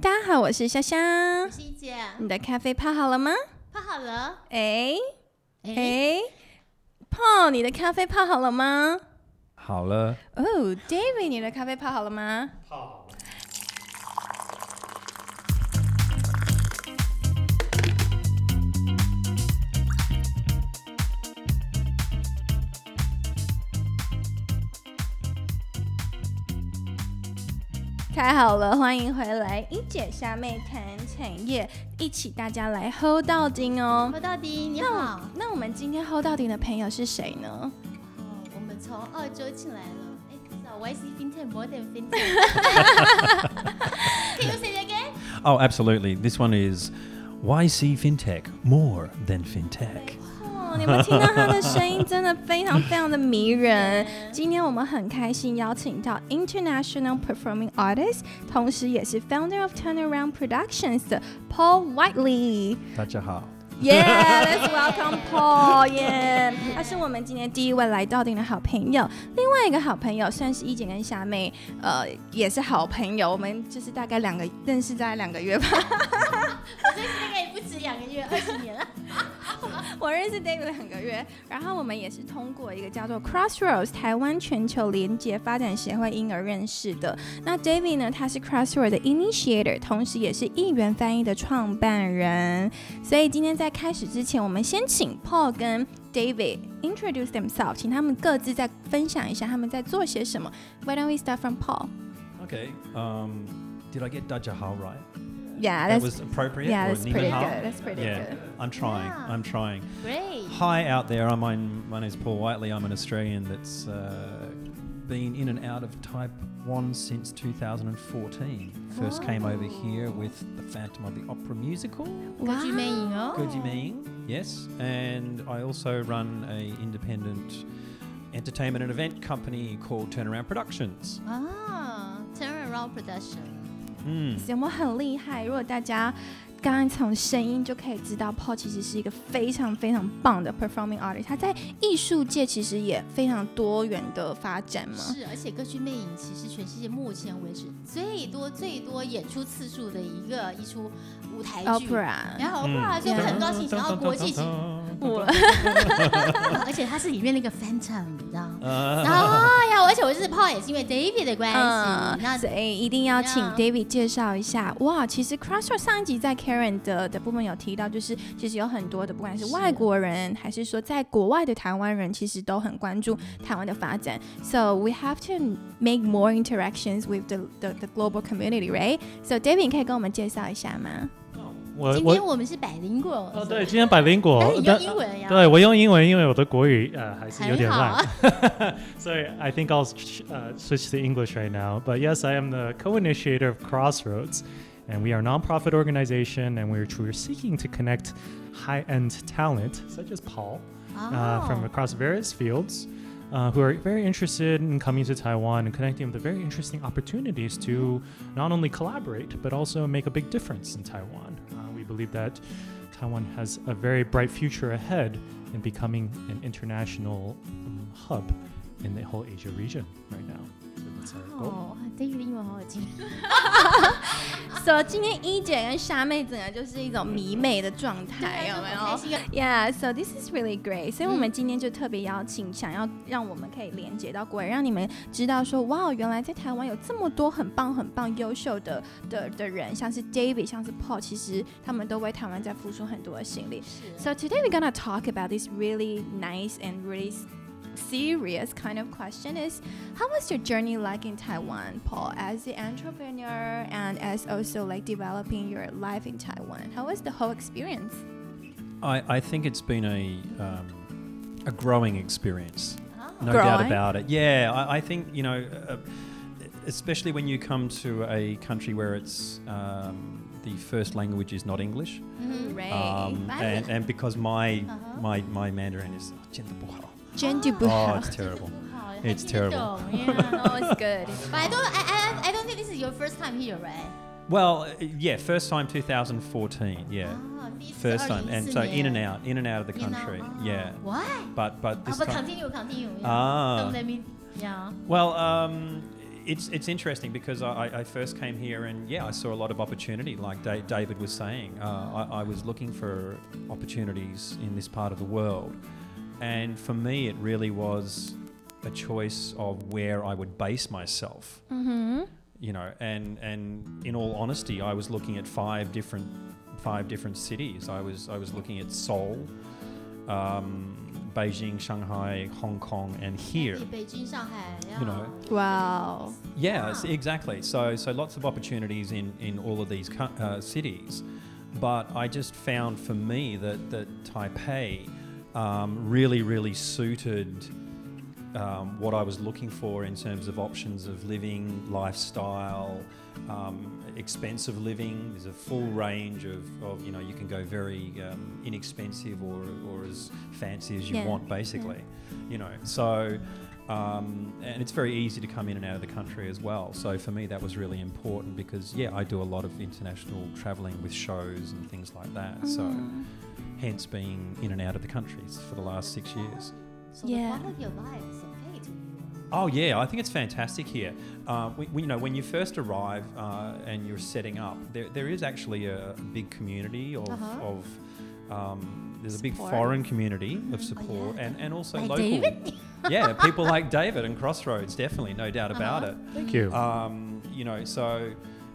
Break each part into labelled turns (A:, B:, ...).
A: 大家好，我是香香。
B: 是一姐，
A: 你的咖啡泡好了吗？
B: 泡好了。
A: 哎
B: 哎，
A: 哎，泡，你的咖啡泡好了吗？
C: 好了，
A: 哦，David，你的咖啡泡好了吗？太好了，欢迎回来，一姐虾妹谈产业，一起大家来 hold 到顶哦。
B: ，hold 到底，你
A: 那
B: 好。
A: 我那我们今天 hold 到顶的朋友是谁呢？
B: 哦，我们从澳洲进来了。哎，至少 YC FinTech more than FinTech。Can you say that
C: again？Oh, absolutely. This one is YC FinTech more than FinTech.
A: 哦，你们听到他的声音真的非常非常的迷人。今天我们很开心邀请到 International Performing Artist，同时也是 Founder of Turnaround Productions 的 Paul Whiteley。
C: 大家好。
A: Yeah，let's welcome Paul。Yeah，他是我们今天第一位来到顶的好朋友。另外一个好朋友算是一姐跟霞妹，呃，也是好朋友。我们就是大概两个认识在两个月吧。
B: 我认识那个也不止两个月，二十年了。
A: 我认识 David 两个月，然后我们也是通过一个叫做 Crossroads 台湾全球连接发展协会因而认识的。那 David 呢，他是 Crossroads 的 initiator，同时也是译员翻译的创办人。所以今天在开始之前，我们先请 Paul 跟 David introduce themselves，请他们各自再分享一下他们在做些什么。Why don't we start from Paul?
C: Okay. Um, did I get Dajahal right?
A: yeah,
C: that was appropriate.
A: Yeah, that's pretty good. That's pretty
C: yeah.
A: good.
C: I'm trying.
B: Yeah.
C: I'm trying.
B: Great.
C: Hi out there. I'm, my my name's Paul Whiteley. I'm an Australian that's uh, been in and out of Type One since 2014. First came over oh. here with the Phantom of the Opera musical.
B: Wow. Oh.
C: you mean? Yes, and I also run a independent entertainment and event company called TurnAround Productions.
B: Ah, TurnAround Productions.
C: Mm.
A: 有没有很厉害？如果大家刚刚从声音就可以知道，Paul 其实是一个非常非常棒的 performing artist。他在艺术界其实也非常多元的发展嘛。
B: 是，而且歌剧魅影其实全世界目前为止最多最多演出次数的一个一出舞台剧。
A: Opera，
B: 然后以我很高兴想要国际型，
A: 我
B: 而且它是里面那个 Phantom，你知道
C: ？Uh,
B: 然后呀，而且我认识 Paul 也是因为 David 的关系。那
A: 所以一定要请 David 介绍一下。哇，其实 Crossroad 上一集在 Karen 的的部分有提到，就是其实有很多的，不管是
B: 是
A: 外国人还是说在国外的台湾人，其实都很关注台湾的发展。So we have to make more interactions with the the, the global community, right? So David，你可以跟我们介绍一下吗？
D: 我我
B: 今天我们是百灵果
D: 哦，对，今天百灵果
B: 但是，你用英文呀？
D: 对我用英文，因为我的国语呃还是有点
B: 很好啊
D: 烂，所以 I think I'll uh, switch to English right now. But yes, I am the co-initiator of Crossroads, and we are a nonprofit organization, and we're, we're seeking to connect high-end talent such as Paul uh, from
B: 哦
D: across various fields. Uh, who are very interested in coming to Taiwan and connecting with the very interesting opportunities to not only collaborate but also make a big difference in Taiwan. Believe that Taiwan has a very bright future ahead in becoming an international um, hub in the whole Asia region right now.
B: 哦，David 英文好好听！
A: So 今天一姐跟虾妹整个就是一种迷妹的状态，有没有？Yeah，So this is really great。所以我们今天就特别邀请，想要让我们可以连接到，果然让你们知道说，哇，原来在台湾有这么多很棒、很棒、优秀的的的人，像是 David，像是 Paul，其实他们都为台湾在付出很多的心力。So today we're gonna talk about this really nice and really serious kind of question is how was your journey like in Taiwan, Paul, as the entrepreneur and as also like developing your life in Taiwan? How was the whole experience?
C: I, I think it's been a, um, a growing experience. No
A: Growing?
C: doubt about it. Yeah, I, I think, you know, uh, especially when you come to a country where it's um, the first language is not English.
A: Right.
C: Um, and, and because my,
B: Uh-huh.
C: my, my Mandarin is Oh, it's terrible. It's terrible.
B: Yeah.
A: no, it's good.
B: But I don't, I, I, I don't think this is your first time here, right?
C: Well, uh, yeah, first time 2014. Yeah.
B: Ah,
C: First time, and so in and out, in and out of the country,
B: ah.
C: yeah.
B: Why?
C: But but
B: ah,
C: this Oh,
B: but
C: time,
B: continue, continue. Yeah.
C: Ah.
B: Don't let me. Yeah.
C: well, um, it's it's interesting because I, I- I first came here and yeah, I saw a lot of opportunity. Like da- David was saying, uh, I, I was looking for opportunities in this part of the world, and for me, it really was a choice of where I would base myself.
A: Mm-hmm.
C: You know, and and in all honesty, I was looking at five different five different cities. I was I was looking at Seoul. Um, Beijing, Shanghai, Hong Kong, and here.
B: Beijing, Shanghai, yeah.
C: You know.
A: Wow.
C: Yeah, exactly. So, so lots of opportunities in in all of these uh, cities, but I just found for me that that Taipei um, really, really suited um, what I was looking for in terms of options of living, lifestyle, um, expensive living. There's a full range of, of you know you can go very um, inexpensive or, or as fancy as you
A: Yeah,
C: want, basically. You know, so um, and it's very easy to come in and out of the country as well. So for me, that was really important because yeah, I do a lot of international traveling with shows and things like that. So
A: Mm.
C: Hence being in and out of the countries for the last six years.
B: So
A: Yeah.
B: the quality of life is okay to you.
C: Oh yeah, I think it's fantastic here. Uh, we, we- you know, when you first arrive uh, and you're setting up, there, there is actually a big community of,
B: Uh-huh.
C: of um, there's a big foreign community of support
B: yeah.
C: and, and also
B: Like
C: local.
B: David?
C: yeah, people like David and Crossroads, definitely, no doubt about
B: Uh-huh.
C: it.
D: Thank you.
C: Um, you know, so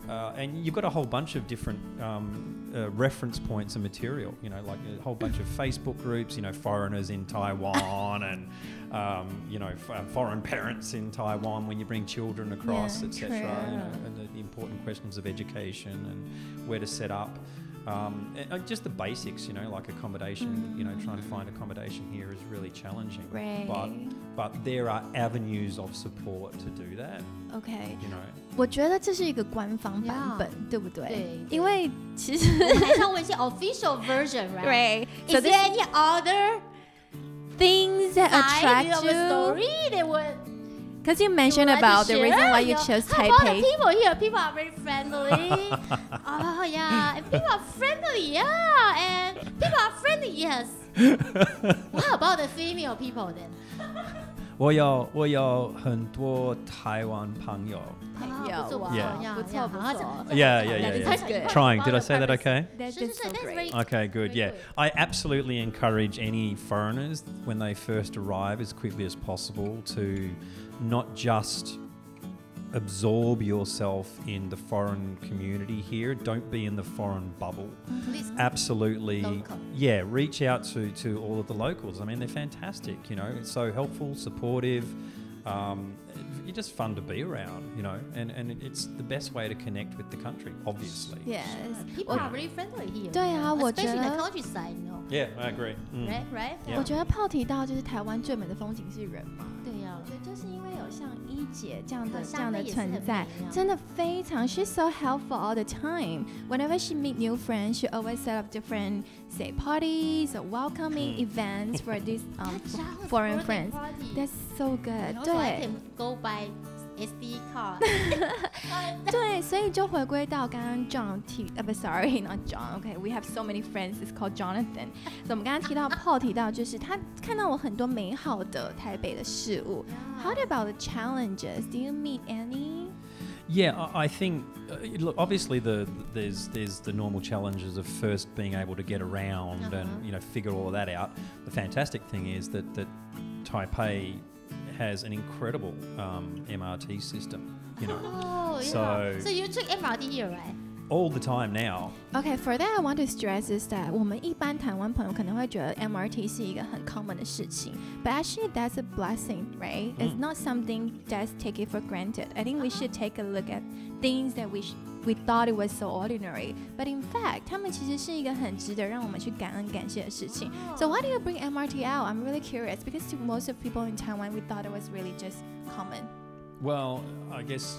C: uh, and you've got a whole bunch of different um, uh, reference points and material. You know, like a whole bunch of Facebook groups. You know, foreigners in Taiwan and um, you know f- uh, foreign parents in Taiwan when you bring children across,
A: Yeah,
C: etc. You know, and the important questions of education and where to set up. Um, and, uh, just the basics, you know, like accommodation. You know, trying to find accommodation here is really challenging.
A: Right.
C: But but there are avenues of support to do that.
A: OK，
C: You know.
A: 我觉得这是一个官方版本
B: Yeah
A: 对不对？
B: 对
A: 因为其实
B: 我们还是要问一些 official version, right?
A: 对
B: Is
A: so
B: there
A: this
B: any other
A: things that
B: side
A: attract
B: of a
A: you
B: story that would
A: because you mentioned about the reason why you chose
B: How about the
A: Taipei.
B: people here? People are very friendly. oh yeah, and people are friendly. Yeah, and people are friendly. Yes. what about the female people then?
C: 我有我有很多台湾朋友。
B: 啊
A: 有
B: 不错不错
C: Yeah
B: 呀
A: 不错
B: 呀
A: 不错
B: 好好
C: Yeah, yeah, yeah,
A: That is
C: yeah.
A: good.
C: Trying. Did I say that
B: Purpose.
C: okay?
A: That,
B: Sure,
A: that's
B: sure,
A: so
B: that's
A: great.
B: very-
C: Okay, good.
B: Very
C: Yeah,
B: good.
C: I absolutely encourage any foreigners when they first arrive as quickly as possible to not just absorb yourself in the foreign community here. Don't be in the foreign bubble.
B: Please.
C: Absolutely,
B: Local.
C: yeah. Reach out to to all of the locals. I mean, they're fantastic. You know, it's so helpful, supportive. Um, you're just fun to be around. You know, and and it's the best way to connect with the country. Obviously.
A: Yes.
B: People are very friendly here.
A: 对啊，我觉
B: Especially in
A: 得
B: the countryside, you know.
C: Yeah, I agree. Mm.
B: Right, right.
C: Yeah.
A: 我觉得炮提到就是台湾最美的风景是人嘛。
B: 对呀
A: 我。觉得就是因为有像一姐这样的
B: 啊
A: 这样的
B: 夏妹也是很
A: 存在
B: 美啊，
A: 真的非常，she's so helpful all the time. Whenever she meet new friends, she always set up different say parties or welcoming events for these um
B: That's
A: foreign
B: birthday
A: friends.
B: party.
A: That's so good.
B: And also I
A: 对
B: can go by SD card.
A: 对，所以就回归到刚刚 John 提，呃，不，sorry，not John。OK，we、have so many friends. It's called Jonathan. 所以我们刚刚提到 Paul 提到，就是他看到我很多美好的台北的事物。How about the challenges? Do you meet any?
C: Yeah, I I think uh, look, obviously the there's there's the normal challenges of first being able to get around
B: Uh-huh.
C: and you know figure all of that out. The fantastic thing is that that Taipei has an incredible um, MRT system. You know,
B: Oh, yeah.
C: So-
B: so you took MRT here, right?
C: all the time now.
A: Okay, for that I want to stress is that 我们一般台湾朋友可能会觉得 MRT 是一个很 common 的事情，but actually that's a blessing, right? It's
C: 嗯
A: not something that's take it for granted. I think we should take a look at things that we sh- we thought it was so ordinary, but in fact，他们其实是一个很值得让我们去感恩感谢的事情。So why do you bring MRT out? I'm really curious because to most of people in Taiwan, we thought it was really just common.
C: Well, I guess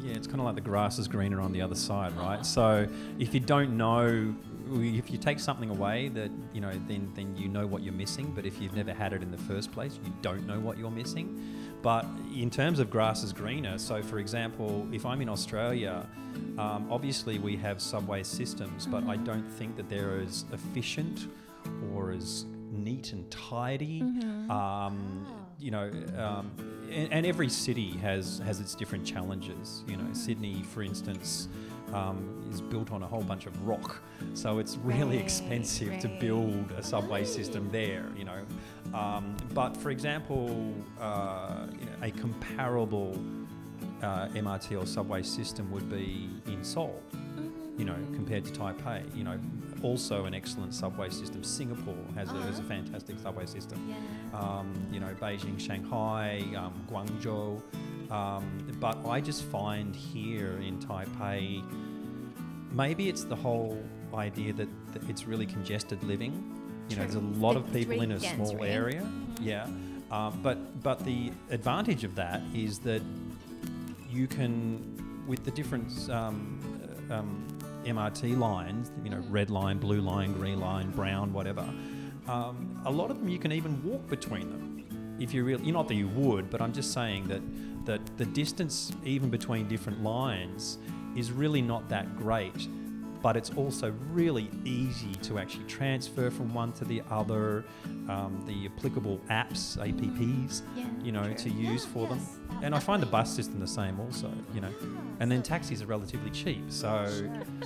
C: yeah, it's kind of like the grass is greener on the other side, right? So if you don't know, if you take something away, that you know, then then you know what you're missing. But if you've never had it in the first place, you don't know what you're missing. But in terms of grass is greener, so for example, if I'm in Australia, um, obviously we have subway systems, but I don't think that they're as efficient or as neat and tidy. Um, you know, um, and, and every city has has its different challenges. You know, Sydney, for instance. Um, is built on a whole bunch of rock, so it's really
A: Right,
C: expensive to build a subway system there. You know, um, but for example, uh, you know, a comparable uh, MRT or subway system would be in Seoul. You know, compared to Taipei. You know, also an excellent subway system. Singapore has, a, has a fantastic subway system
B: Yeah.
C: um, you know, Beijing, Shanghai, um, Guangzhou. Um, but I just find here in Taipei, maybe it's the whole idea that, that it's really congested living. You know, there's a lot
A: The
C: of people in a small
A: right?
C: area. Yeah. Um, but but the advantage of that is that you can, with the different um, uh, um, MRT lines, you know, red line, blue line, green line, brown, whatever. Um, a lot of them you can even walk between them. If you really, not that you would, but I'm just saying that that the distance even between different lines is really not that great. But it's also really easy to actually transfer from one to the other. Um, the applicable apps, APPs,
B: Yeah.
C: you know, to use
B: Yeah,
C: for them.
B: yes,
C: And I find the bus system the same also, you know. And then taxis are relatively cheap, so
B: Sure,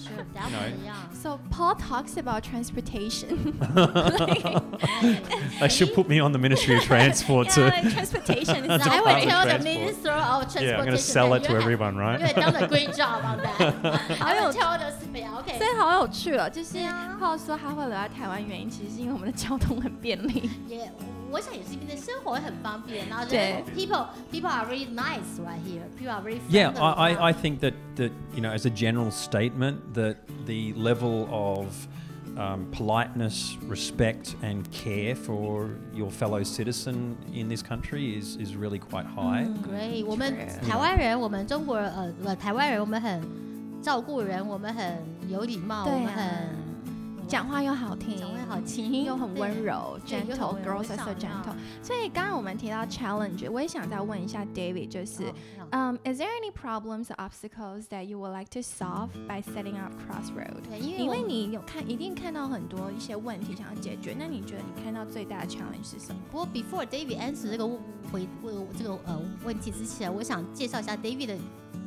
B: sure, definitely, yeah.
A: So Paul talks about transportation.
C: they should put me on the Ministry of Transport
A: yeah,
C: to.
A: like transportation is
B: So I
A: not
B: would
C: public
B: tell the. Minister of Transportation.
D: Yeah, I'm gonna sell it to everyone, right?
B: You have done a great job on that. I will tell the yeah, okay.
A: 所以好有趣哦，就是
B: 对啊
A: Paul 说他会留在台湾，原因其实是因为我们的交通很便利。
B: 也我想也是因为生活很方便，然后觉
A: 对
B: 得 people people are really nice right here. People are very friendly.
C: Yeah, I, I, I think that, that, you know, as a general statement, that the level of um, politeness, respect, and care for your fellow citizen in this country is, is really quite high.
B: Great，我们
A: True
B: 台湾人，我们中国人，呃，不，台湾人，我们很 照顾人，我们很有礼貌，我们很
A: 讲话又好听，
B: 讲话好听
A: 又很温柔
B: 对又很
A: ，gentle
B: 温柔
A: girls are so gentle。所以刚刚我们提到 challenge，我也想再问一下 David，就是
B: 哦
A: 嗯、i s there any problems or obstacles that you would like to solve by setting up Crossroad？
B: 对，因为
A: 因为你有看，一定看到很多一些问题想要解决，那你觉得你看到最大的 challenge 是什么？
B: 不过 before David answer 这个回问这个呃问题之前，我想介绍一下 David 的。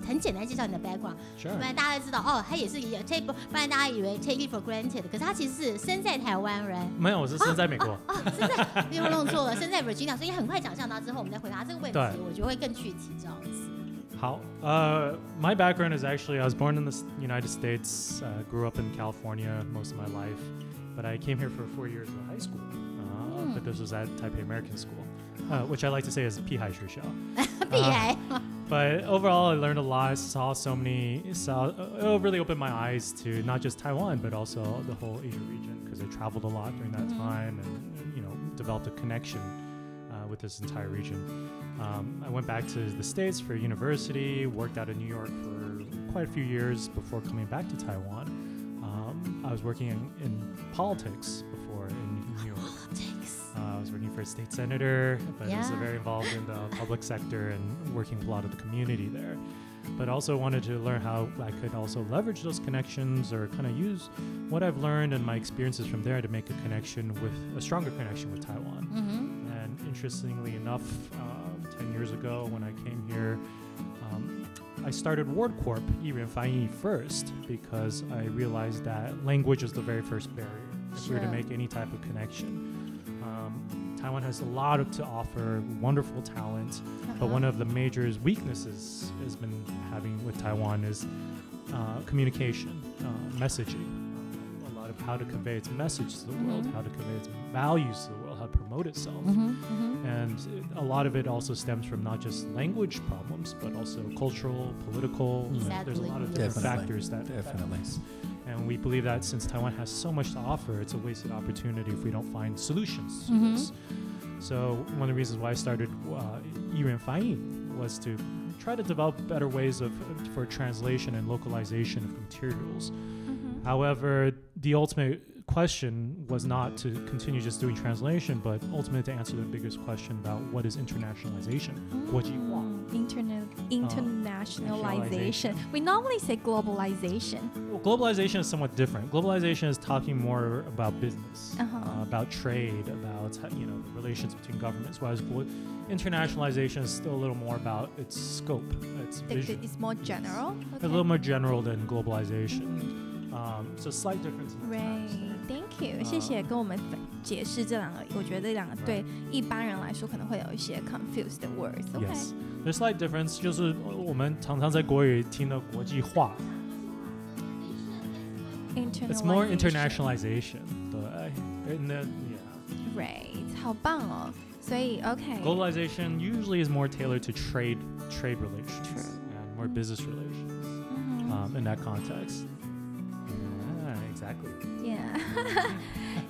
B: 很简单介绍你的 background，
D: Sure.
B: 不然大家都知道哦，他也是也 take，不然大家以为 take it for granted，可是他其实是生在台湾人，
D: 没有，我是生在美国。
B: 哦，生在你有弄错了，生在 Virginia，所以很快讲象到之后，我们再回答这个问题
D: 对，
B: 我觉得会更具体这样子。
D: 好，uh, my background is actually I was born in the S- United States, uh, grew up in California most of my life, but I came here for four years of high school. Uh, But this was at Taipei American School, uh, which I like to say is Pihai Shusha.
B: Show. Uh,
D: but overall, I learned a lot. Saw so many. Saw uh, it really opened my eyes to not just Taiwan, but also the whole Asia region because I traveled a lot during that mm-hmm. time and you know developed a connection uh, with this entire region. Um, I went back to the states for university. Worked out in New York for quite a few years before coming back to Taiwan. Um, I was working in, in politics before in was working for a state senator, but
B: Yeah.
D: very involved in the public sector and working with a lot of the community there. But also wanted to learn how I could also leverage those connections or kind of use what I've learned and my experiences from there to make a connection with a stronger connection with Taiwan.
B: 嗯哼
D: ，And interestingly enough, um, 10 years ago when I came here, um, I started Ward Corp, Yiren Fai first, because I realized that language is the very first barrier if we were to make any type of connection. Um, Taiwan has a lot to offer, wonderful talent, uh-huh. but one of the major weaknesses has been having with Taiwan is uh, communication, uh, messaging. A lot of how to convey its message to the mm-hmm.
B: world,
D: how to convey its values to the world, how to promote itself.
B: Mm-hmm, mm-hmm.
D: And a lot of it also stems from not just language problems, but also cultural, political. There's a lot of different
C: Definitely.
D: factors that.
C: Definitely.
D: That and we believe that since Taiwan has so much to offer, it's a wasted opportunity if we don't find solutions mm-hmm.
B: to
D: this. So one of the reasons why I started uh, Fai was to try to develop better ways of for translation and localization of materials. Mm-hmm. However, the ultimate question was not to continue just doing translation, but ultimately to answer the biggest question about what is internationalization? Mm-hmm. What do
A: you want? Mm, interna- internal internationalization. We normally say globalization.
D: Well, globalization is somewhat different. Globalization is talking more about business,
A: Uh-huh.
D: uh, about trade, about you know relations between governments. Whereas internationalization is still a little more about its scope, its
A: The- the-
D: vision.
A: It's more general.
D: a little more general than globalization. Um, so slight difference. in that
A: Right. thank you，、
D: 啊
A: 谢谢跟我们分解释这两个，我觉得这两个对一般人来说可能会有一些 confused 的 words。OK，、
D: Yes, there's slight difference，就是我们常常在国语听的国际化 It's more internationalization. 对，and then yeah.
A: Right，好棒哦。所以 OK，
D: Globalization usually is more tailored to trade trade relations
A: True.
D: and more business relations
A: 嗯哼
D: um, in that context. Yeah, exactly.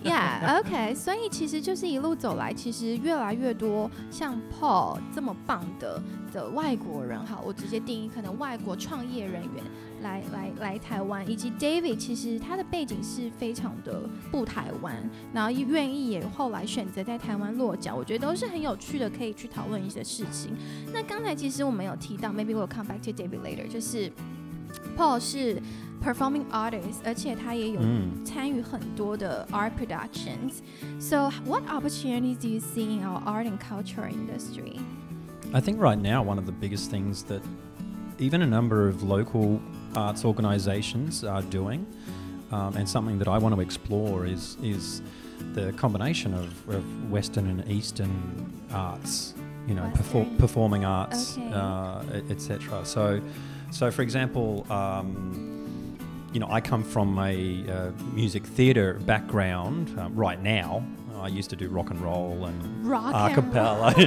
A: Yeah, yeah, OK。所以其实就是一路走来，其实越来越多像 Paul 这么棒的的外国人，哈，我直接定义可能外国创业人员来来来台湾，以及 David，其实他的背景是非常的不台湾，然后愿意也后来选择在台湾落脚，我觉得都是很有趣的，可以去讨论一些事情。那刚才其实我们有提到，maybe we'll come back to David later，就是 Paul 是 performing artist，而且他也有
C: Mm.
A: 参与很多的 art productions. So, what opportunities do you see in our art and culture industry?
C: I think right now one of the biggest things that even a number of local arts organisations are doing, um, and something that I want to explore is is the combination of, of Western and Eastern arts. You know, perfor-
A: Western.
C: performing arts,
A: Okay.
C: uh, etc. So, so for example. Um, you know, I come from a uh, music theatre background uh, right now. I used to do rock and roll and
A: Rock
C: a
A: and
C: cappella.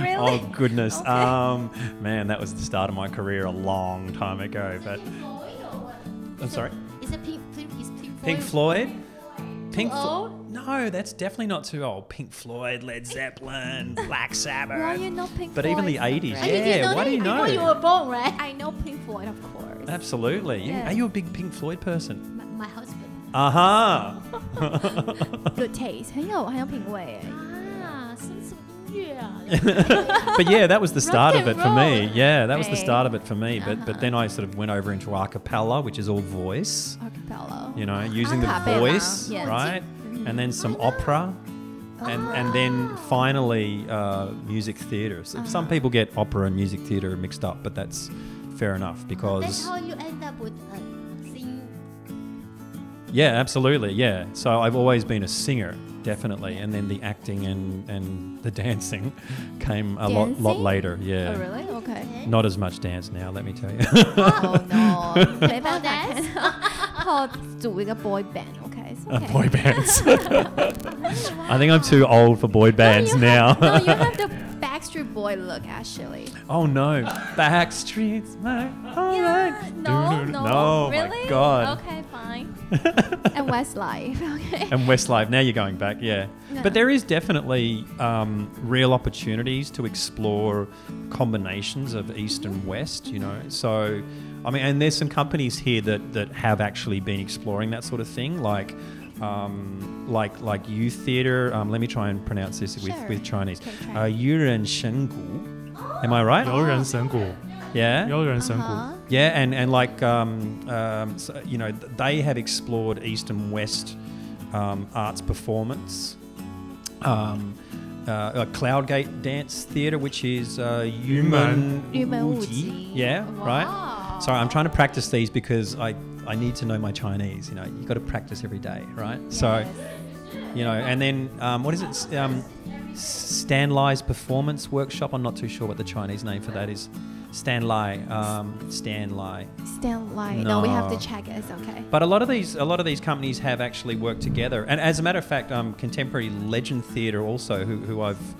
A: Really?
C: Oh goodness,
A: Okay.
C: um, man, that was the start of my career a long time ago. But I'm sorry,
B: Is it Pink? Pink is Pink Floyd?
C: Pink Floyd, Pink
B: Too
C: Floyd.
B: old?
C: No, that's definitely not too old. Pink Floyd, Led Zeppelin, Black
A: Why
C: Sabbath.
A: you know Pink
C: But
A: Floyd?
C: even the
A: so
C: 80s,
A: great?
B: I didn't
C: Yeah,
B: know
C: why
B: that
C: do you
B: before
C: know?
B: you were born, right?
A: I know Pink Floyd, of course.
C: Absolutely. You-
A: Yeah.
C: Are you a big Pink Floyd person?
B: My, my husband.
C: Aha.
A: Good taste，很有很有品味哎。
B: 啊，是什么音乐啊？
C: but yeah, that was the start
B: Rock
C: of it
B: and
C: for me.
B: roll.
C: Yeah, that was the
A: Right.
C: start of it for me. But
A: Uh-huh.
C: but then I sort of went over into a cappella, which is all voice.
A: Acapella.
C: You know, using the
A: Acapella,
C: voice,
A: yes.
C: right? And then some opera. And, and then finally, uh, music theatre. So Some
A: Uh-huh.
C: people get opera and music theatre mixed up, but that's fair enough
B: That's
C: because
B: how you end up with uh, singing.
C: yeah, absolutely, yeah. So I've always been a singer, definitely, and then the acting and, and the dancing came a lot lot
A: Dancing?
C: later. Yeah,
A: Oh really? Okay.
B: Okay.
C: not as much dance now, let me tell you.
A: Oh no，没办法
B: dance？
A: 看后组一个 boy band，OK？、
C: Uh,
A: Okay.
C: boy bands. I think I'm too old for boy bands
A: you
C: now.
A: Have, no, you have the Backstreet Boy look actually.
C: oh no, Backstreet's my home.
A: Yeah, no, no,
C: No, my
A: really?
C: God.
A: Okay, fine. and Westlife, okay.
C: and Westlife. Now you're going back, yeah.
A: Yeah.
C: But there is definitely um, real opportunities to explore combinations of East and West. You know, so I mean, and there's some companies here that, that have actually been exploring that sort of thing, like um, like like youth theater. Um, let me try and pronounce this with,
A: sure.
C: with Chinese. Uh, Yuren Shengu. Am I right?
D: Yuren Shengu.
C: Yeah.
D: Yuren Shengu.
A: Uh-huh.
C: Yeah, and and like um, um, so, you know, they have explored East and West um, arts performance. Um, uh, Cloud Gate dance theatre, which is uh, Yumen Wuji. Yeah,
A: wow. right.
C: Sorry, I'm trying to practice these because I I need to know my Chinese. You know, you got to practice every day, right? So you know, and then um, what is it? Um, Stan Lai's performance workshop. I'm not too sure what the Chinese name for that is. Stan Lai. Um, Stan Lai.
A: Stand line. No. we have to check. It's okay.
C: But a lot of these, a lot of these companies have actually worked together. And as a matter of fact, um, Contemporary Legend Theatre also, who, who I've,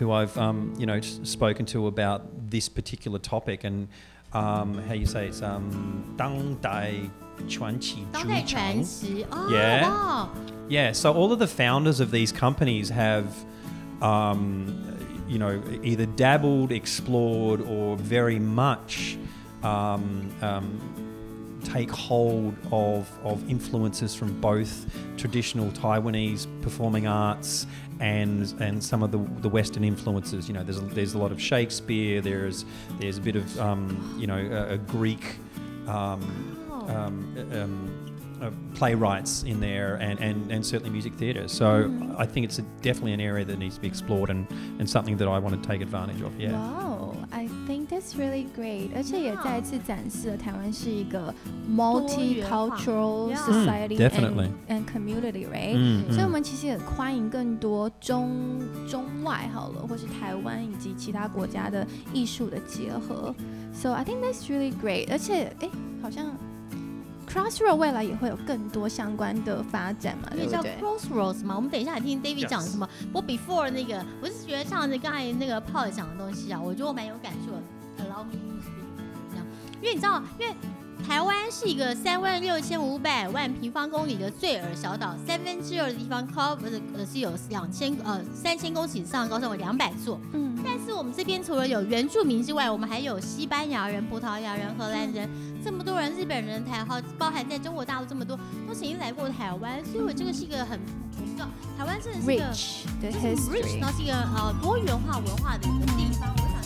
C: who I've, um, you know, spoken to about this particular topic and um, how you say it's um, Dang Dai Chuan Qi
B: 当代
C: Zhui
B: 传
C: Chang.
B: 奇哦
C: Yeah.
B: 哇
C: Yeah, so all of the founders of these companies have, um, you know, either dabbled, explored, or very much um, um, take hold of, of influences from both traditional Taiwanese performing arts and and some of the, the Western influences. You know, there's a, there's a lot of Shakespeare. There's there's a bit of um, you know a, a Greek um,
B: Oh.
C: um, um, uh, playwrights in there and, and, and certainly music theatre. So I think it's a, definitely an area that needs to be explored and, and something that I want to take advantage of. Yeah.
A: Wow, that's really great，而且也再一次展示了台湾是一个 multicultural society
C: Mm,
A: and, and community, right？、
C: 嗯
A: 所以，我
C: 嗯
A: 们其实也欢迎更多中中外好了，或是台湾以及其他国家的艺术的结合。So I think that's really great。而且，哎，好像 Crossroad 未来也会有更多相关的发展嘛，
B: 因为叫
A: 对不对
B: ？Crossroads 嘛，我们等一下来听 David 讲什么。我 before 那个，我是觉得像那刚才那个 Paul 讲的东西啊，我觉得我蛮有感受的。因为你知道，因为台湾是一个三万六千五百万平方公里的最尔小岛，三分之二的地方 cover 呃是有两千呃三千公尺以上的高山，有两百座。
A: 嗯，
B: 但是我们这边除了有原住民之外，我们还有西班牙人、葡萄牙人、荷兰人，这么多人，日本人、台好包含在中国大陆这么多，都曾经来过台湾，所以我这个是一个很，我们知道台湾真的是一个
A: rich 的
B: 就是
A: rich，history
B: 然。后是一个呃多元化文化的一个地方。我想